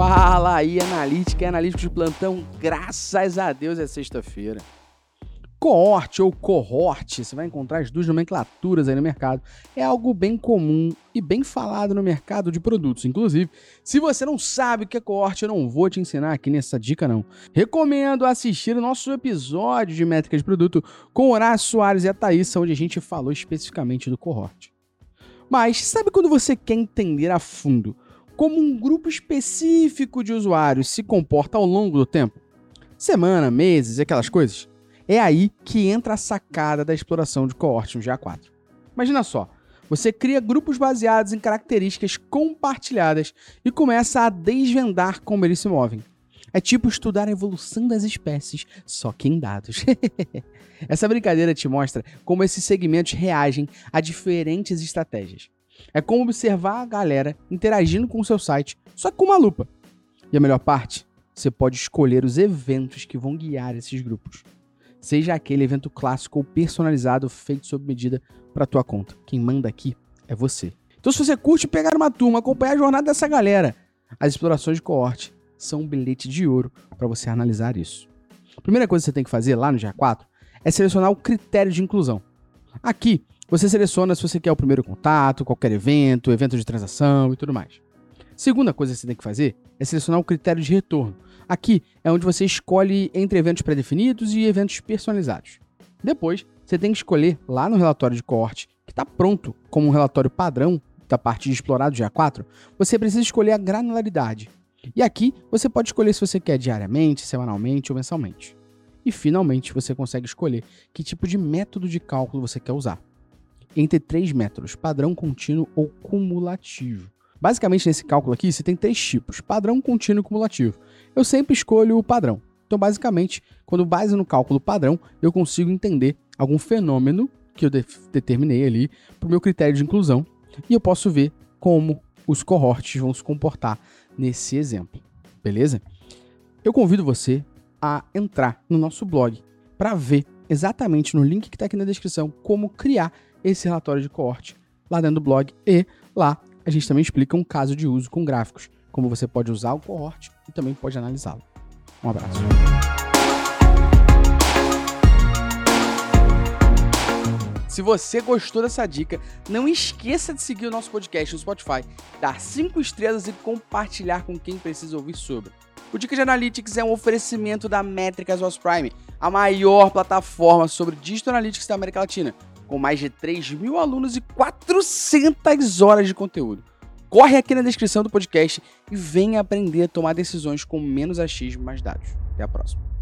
Fala aí, analítica e analítico de plantão. Graças a Deus é sexta-feira. Coorte ou cohorte, você vai encontrar as duas nomenclaturas aí no mercado. É algo bem comum e bem falado no mercado de produtos. Inclusive, se você não sabe o que é coorte, eu não vou te ensinar aqui nessa dica não. Recomendo assistir o nosso episódio de métrica de produto com Horácio Soares e a Thaís, onde a gente falou especificamente do cohort. Mas sabe quando você quer entender a fundo como um grupo específico de usuários se comporta ao longo do tempo? Semana, meses e aquelas coisas? É aí que entra a sacada da exploração de coorte no GA4. Imagina só, você cria grupos baseados em características compartilhadas e começa a desvendar como eles se movem. É tipo estudar a evolução das espécies, só que em dados. Essa brincadeira te mostra como esses segmentos reagem a diferentes estratégias. É como observar a galera interagindo com o seu site, só que com uma lupa. E a melhor parte? Você pode escolher os eventos que vão guiar esses grupos seja aquele evento clássico ou personalizado feito sob medida para tua conta. Quem manda aqui é você. Então, se você curte pegar uma turma, acompanhar a jornada dessa galera, as explorações de coorte são um bilhete de ouro para você analisar isso. A primeira coisa que você tem que fazer lá no GA4 é selecionar o critério de inclusão. Aqui, você seleciona se você quer o primeiro contato, qualquer evento, evento de transação e tudo mais. Segunda coisa que você tem que fazer é selecionar o critério de retorno. Aqui é onde você escolhe entre eventos pré-definidos e eventos personalizados. Depois, você tem que escolher lá no relatório de coorte, que está pronto como um relatório padrão da parte de explorado GA4, você precisa escolher a granularidade. E aqui você pode escolher se você quer diariamente, semanalmente ou mensalmente. E finalmente você consegue escolher que tipo de método de cálculo você quer usar. Entre três métodos, padrão, contínuo ou cumulativo. Basicamente, nesse cálculo aqui, você tem três tipos: padrão, contínuo e cumulativo. Eu sempre escolho o padrão. Então, basicamente, quando base no cálculo padrão, eu consigo entender algum fenômeno que eu de determinei ali para o meu critério de inclusão e eu posso ver como os cohorts vão se comportar nesse exemplo. Beleza? Eu convido você a entrar no nosso blog para ver exatamente no link que está aqui na descrição como criar esse relatório de cohort lá dentro do blog e lá a gente também explica um caso de uso com gráficos, como você pode usar o cohort e também pode analisá-lo. Um abraço. Se você gostou dessa dica, não esqueça de seguir o nosso podcast no Spotify, dar 5 estrelas e compartilhar com quem precisa ouvir sobre. O Dica de Analytics é um oferecimento da Métricas Was Prime, a maior plataforma sobre Digital Analytics da América Latina com mais de 3 mil alunos e 400 horas de conteúdo. Corre aqui na descrição do podcast e venha aprender a tomar decisões com menos achismo e mais dados. Até a próxima.